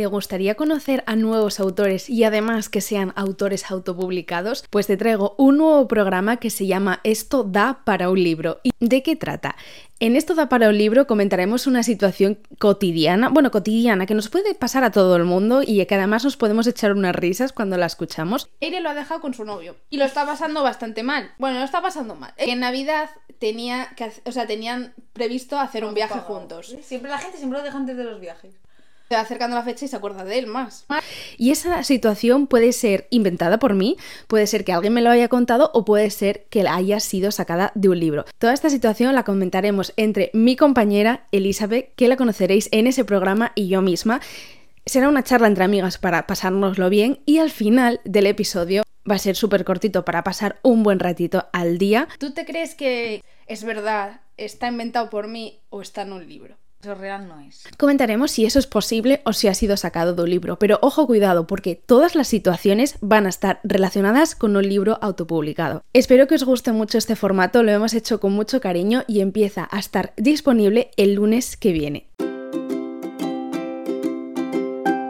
¿Te gustaría conocer a nuevos autores y además que sean autores autopublicados? Pues te traigo un nuevo programa que se llama Esto da para un libro. ¿Y de qué trata? En esto da para un libro comentaremos una situación cotidiana, bueno, cotidiana, que nos puede pasar a todo el mundo y que además nos podemos echar unas risas cuando la escuchamos. Eire lo ha dejado con su novio y lo está pasando bastante mal. Bueno, lo está pasando mal. En Navidad tenía que, o sea, tenían previsto hacer un viaje juntos. Siempre la gente siempre lo deja antes de los viajes se va acercando la fecha y se acuerda de él más. Y esa situación puede ser inventada por mí, puede ser que alguien me lo haya contado o puede ser que haya sido sacada de un libro. Toda esta situación la comentaremos entre mi compañera Elizabeth, que la conoceréis en ese programa, y yo misma. Será una charla entre amigas para pasárnoslo bien y al final del episodio va a ser súper cortito para pasar un buen ratito al día. ¿Tú te crees que es verdad, está inventado por mí o está en un libro? Comentaremos si eso es posible o si ha sido sacado de un libro, pero ojo cuidado porque todas las situaciones van a estar relacionadas con un libro autopublicado. Espero que os guste mucho este formato, lo hemos hecho con mucho cariño y empieza a estar disponible el lunes que viene.